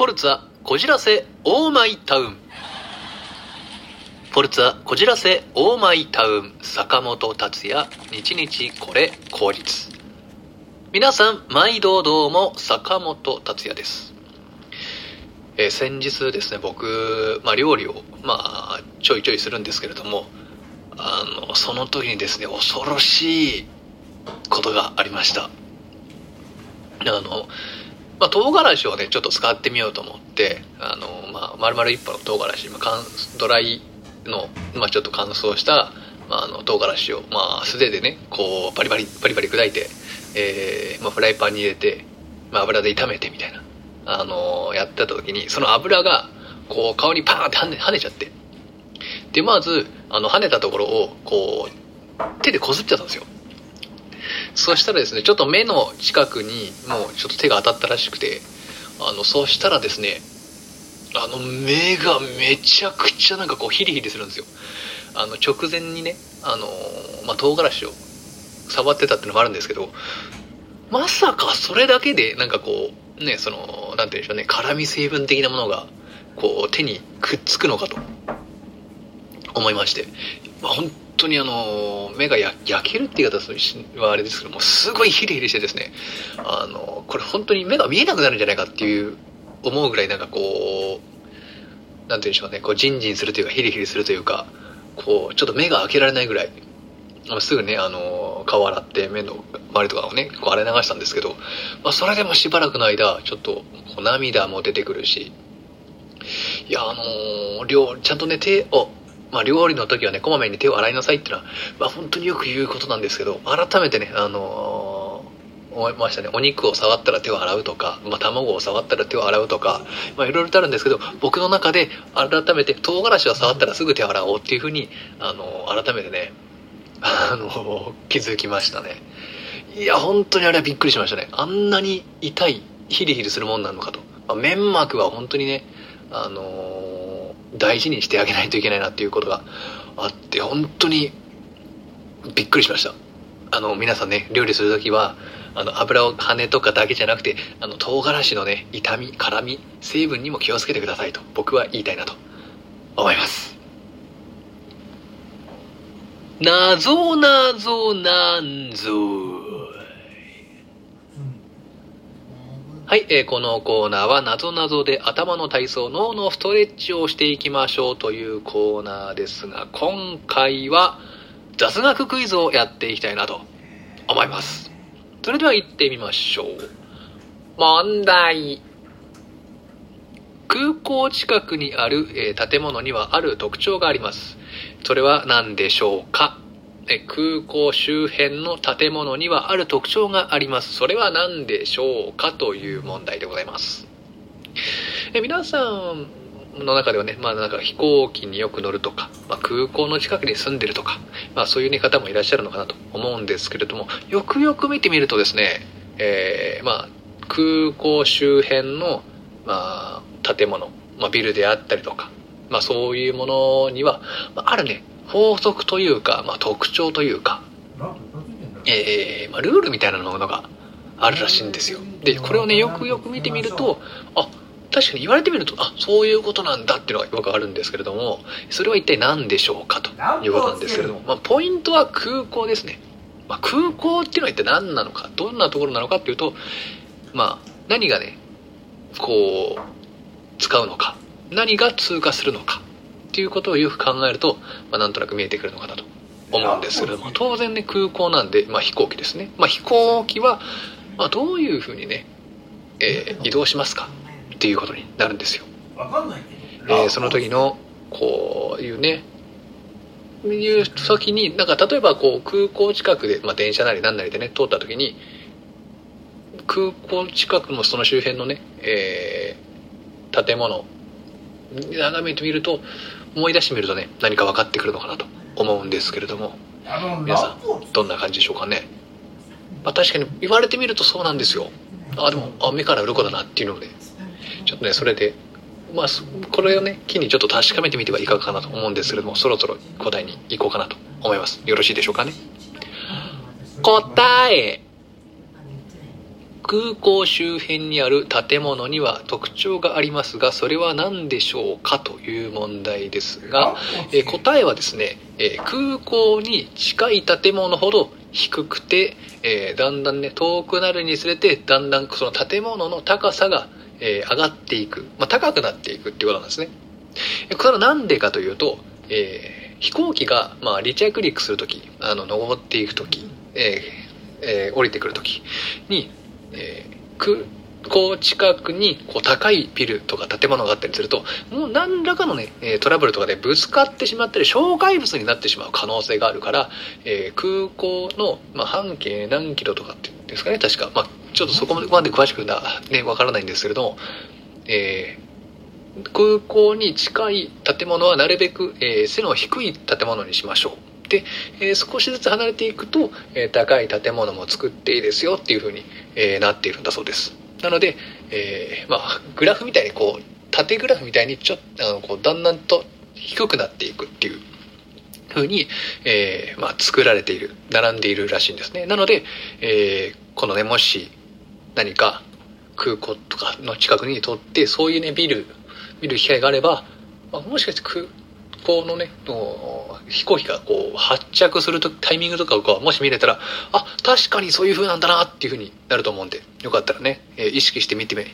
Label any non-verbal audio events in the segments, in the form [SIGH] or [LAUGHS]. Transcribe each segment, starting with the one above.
ポルツァこじらせオーマイタウン。ポルツァこじらせオーマイタウン。坂本達也日々これ効率皆さん毎度どうも坂本達也です。えー先日ですね僕、まあ、料理を、まあ、ちょいちょいするんですけれどもあのその時にですね恐ろしいことがありました。あの、まあ、唐辛子をねちょっと使ってみようと思ってあの、まあ、丸々一本の唐辛子、まあ、ドライの、まあ、ちょっと乾燥した、まあ、あの唐辛子を、まあ、素手でねこうバリバリバリバリ砕いて、えーまあ、フライパンに入れて、まあ、油で炒めてみたいなあのやってた時にその油がこう顔にパーンって跳ね跳ねちゃって。でまずあの跳ねたところをこう手でこすっちゃったんですよ。そしたらですねちょっと目の近くにもうちょっと手が当たったらしくてあのそしたらですねあの目がめちゃくちゃなんかこうヒリヒリするんですよ。あの直前にねあの、まあ、唐辛子を触ってたってのもあるんですけどまさかそれだけでなんかこうねそのなんて言うんでしょうね辛み成分的なものがこう手にくっつくのかと思いまして、まあ、本当にあの目が焼けるって言い方はあれですけどもすごいヒリヒリしてですねあのこれ本当に目が見えなくなるんじゃないかっていう思うぐらいなんかこうなんて言うんでしょうねこうジンジンするというかヒリヒリするというかこうちょっと目が開けられないぐらいすぐねあの顔洗って目の周りとかをねこう洗い流したんですけど、まあ、それでもしばらくの間ちょっと涙も出てくるしいやあの料ちゃんとね手をまあ、料理の時はね、こまめに手を洗いなさいっていうのは、まあ、本当によく言うことなんですけど、改めてね、あのー思いましたね。お肉を触ったら手を洗うとか、まあ、卵を触ったら手を洗うとか、まあ、いろいろとあるんですけど、僕の中で改めて唐辛子を触ったらすぐ手を洗おうっていうふうに、あのー改めてね、あのー気づきましたね。いや、本当にあれはびっくりしましたね。あんなに痛い、ヒリヒリするもんなのかと。まあ、粘膜は本当にね、あの大事にしてあげないといけないなっていうことがあって、本当にびっくりしました。あの、皆さんね、料理するときは、あの、油を跳ねとかだけじゃなくて、あの、唐辛子のね、痛み、辛み、成分にも気をつけてくださいと、僕は言いたいなと思います。なぞなぞなんぞはい、えーこのコーナーはなぞなぞで頭の体操、脳のストレッチをしていきましょうというコーナーですが、今回は雑学クイズをやっていきたいなと思います。それでは行ってみましょう。問題。空港近くにある、えー建物にはある特徴があります。それは何でしょうか？空港周辺の建物にはある特徴があります。それは何でしょうかという問題でございます。え皆さんの中ではね、まあなんか飛行機によく乗るとか、まあ、空港の近くに住んでるとか、まあそういう、ね、方もいらっしゃるのかなと思うんですけれども、よくよく見てみるとですね、えーまあ空港周辺の、まあ、建物、まあ、ビルであったりとか、まあそういうものには、まあ、あるね、法則というか、まあ特徴というか、えーまあ、ルールみたいなものがあるらしいんですよ。で、これをね、よくよく見てみると、あ、確かに言われてみると、あ、そういうことなんだっていうのがよくあるんですけれども、それは一体何でしょうかということなんですけれども、まあ、ポイントは空港ですね。まあ、空港っていうのは一体何なのか、どんなところなのかっていうと、まあ、何がね、こう、使うのか、何が通過するのか、っていうことをよく考えると、まあ、なんとなく見えてくるのかなと思うんですけれども、当然ね、空港なんで、まあ、飛行機ですね。まあ、飛行機は、まあ、どういうふうにね、えー移動しますか？っていうことになるんですよ。えーその時の、こういうね、いう時に、なんか例えばこう空港近くで、まあ、電車なり何なりでね、通った時に、空港近くのその周辺のね、えー建物、眺めてみると、思い出してみるとね、何か分かってくるのかなと思うんですけれども、皆さん、どんな感じでしょうかね。まあ、確かに言われてみるとそうなんですよ。あ、でも、あ、目から鱗だなっていうので、ちょっとね、それで、まあ、そこれをね、機にちょっと確かめてみてはいかがかなと思うんですけれども、そろそろ答えに行こうかなと思います。よろしいでしょうかね。答え。空港周辺にある建物には特徴がありますがそれは何でしょうかという問題ですが、えー答えはですね、えー空港に近い建物ほど低くて、えーだんだんね遠くなるにつれてだんだんその建物の高さが、えー上がっていく、まあ、高くなっていくっていうことなんですね。えこれは何でかというと、えー飛行機が、まあ、離着陸するときあの登っていくとき、えーえー降りてくるときに、えー空港近くにこう高いビルとか建物があったりするともう何らかのねトラブルとかでぶつかってしまったり障害物になってしまう可能性があるから、えー空港の、まあ、半径何キロとかっていうんですかね確か、まあ、ちょっとそこまで詳しくな、ね、わからないんですけれども、えー空港に近い建物はなるべく、えー背の低い建物にしましょう。で、えー少しずつ離れていくと、えー高い建物も作っていいですよっていう風に、えーなっているんだそうです。なので、えーまあ、グラフみたいにこう、縦グラフみたいにちょっと、あの、こう、だんだんと低くなっていくっていう風に、えーまあ、作られている、並んでいるらしいんですね。なので、えーこのね、もし何か空港とかの近くに通って、そういうね、ビル、見る機会があれば、まあ、もしかして空港のね、の飛行機がこう発着するとタイミングとかをもし見れたら、あ、確かにそういう風なんだなっていう風になると思うんで、よかったらね、えー意識してみてみ、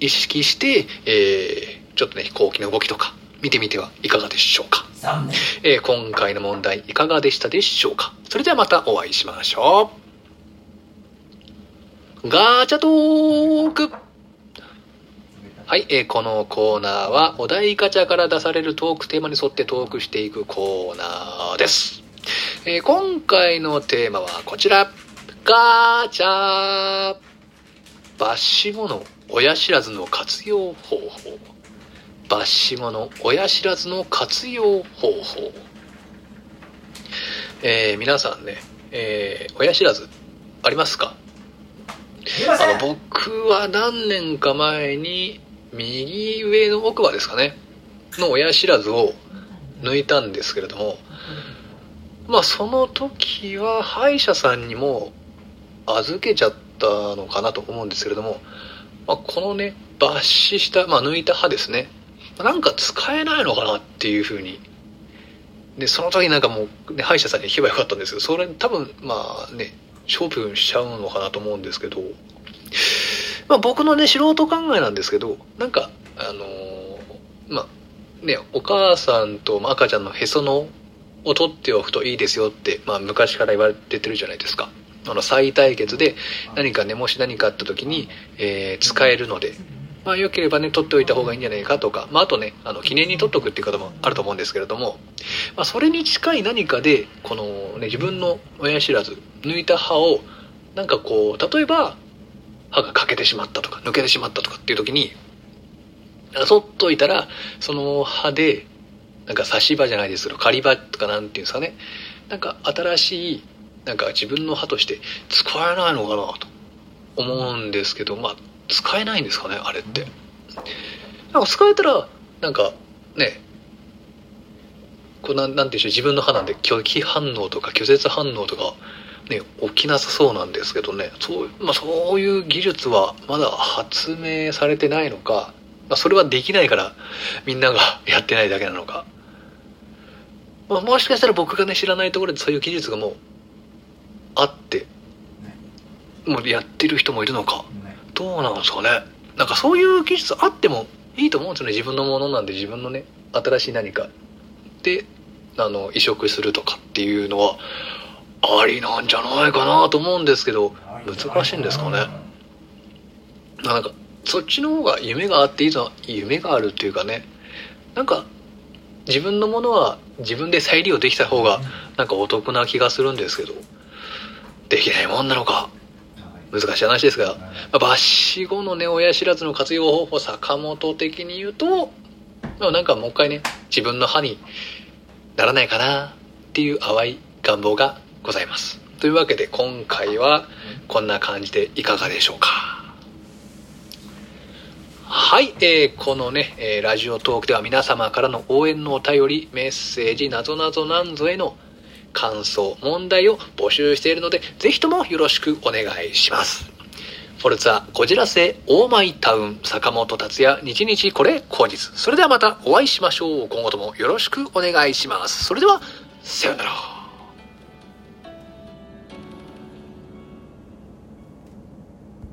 意識して、えーちょっとね、飛行機の動きとか見てみてはいかがでしょうか。えー今回の問題いかがでしたでしょうかそれではまたお会いしましょう。ガチャトークはい、えーこのコーナーはお題ガチャから出されるトークテーマに沿ってトークしていくコーナーです。えー今回のテーマはこちら。ガチャ抜し物親知らずの活用方法。抜し物親知らずの活用方法。えー皆さんね、えー親知らずありますか？あの僕は何年か前に右上の奥歯ですかね。の親知らずを抜いたんですけれども。まあその時は歯医者さんにも預けちゃったのかなと思うんですけれども、まあ、このね抜歯した、まあ、抜いた歯ですね。なんか使えないのかなっていうふうに。でその時なんかもう、ね、歯医者さんに行けばよかったんですけどそれ多分まあね処分しちゃうのかなと思うんですけど、まあ、僕のね素人考えなんですけどなんかあのーまあねお母さんと赤ちゃんのへそのを取っておくといいですよって、まあ、昔から言われてるじゃないですか。あの再対決で何かねもし何かあった時に、えー使えるのでまあ、良ければね、取っておいた方がいいんじゃないかとか、まあ、あとね、あの、記念に取っとくっていう方もあると思うんですけれども、まあ、それに近い何かで、このね、自分の親知らず、抜いた歯を、なんかこう、例えば、歯が欠けてしまったとか、抜けてしまったとかっていう時に、そっといたら、その歯で、なんか差し歯じゃないですけど、仮歯とかなんていうんですかね、なんか新しい、なんか自分の歯として使えないのかなと思うんですけど、まあ、使えないんですかねあれって。なんか使えたらなんかねこうなんなんていうんでしょう自分の歯なんで拒否反応とか拒絶反応とかね起きなさそうなんですけどね。そう,、まあ、そういう技術はまだ発明されてないのか、まあ、それはできないからみんなが [LAUGHS] やってないだけなのか、まあ、もしかしたら僕がね知らないところでそういう技術がもうあってもうやってる人もいるのか。ね。どうなんですかね。なんかそういう技術あってもいいと思うんですよね。自分のものなんで自分のね新しい何かであの移植するとかっていうのはありなんじゃないかなと思うんですけど難しいんですかね。なんかそっちの方が夢があっていいの夢があるっていうかね。なんか自分のものは自分で再利用できた方がなんかお得な気がするんですけどできないもんなのか。難しい話ですがま抜歯後のね親知らずの活用方法坂本的に言うとまあなんかもう一回ね自分の歯にならないかなっていう淡い願望がございますというわけで今回はこんな感じでいかがでしょうかはい、えーこのね、えーラジオトークでは皆様からの応援のお便りメッセージなぞなぞなんぞへの感想問題を募集しているのでぜひともよろしくお願いしますフォルツァ、こじらせ、オーマイタウン、坂本達也、日々これ、後日。それではまたお会いしましょう。今後ともよろしくお願いします。それでは、さようなら。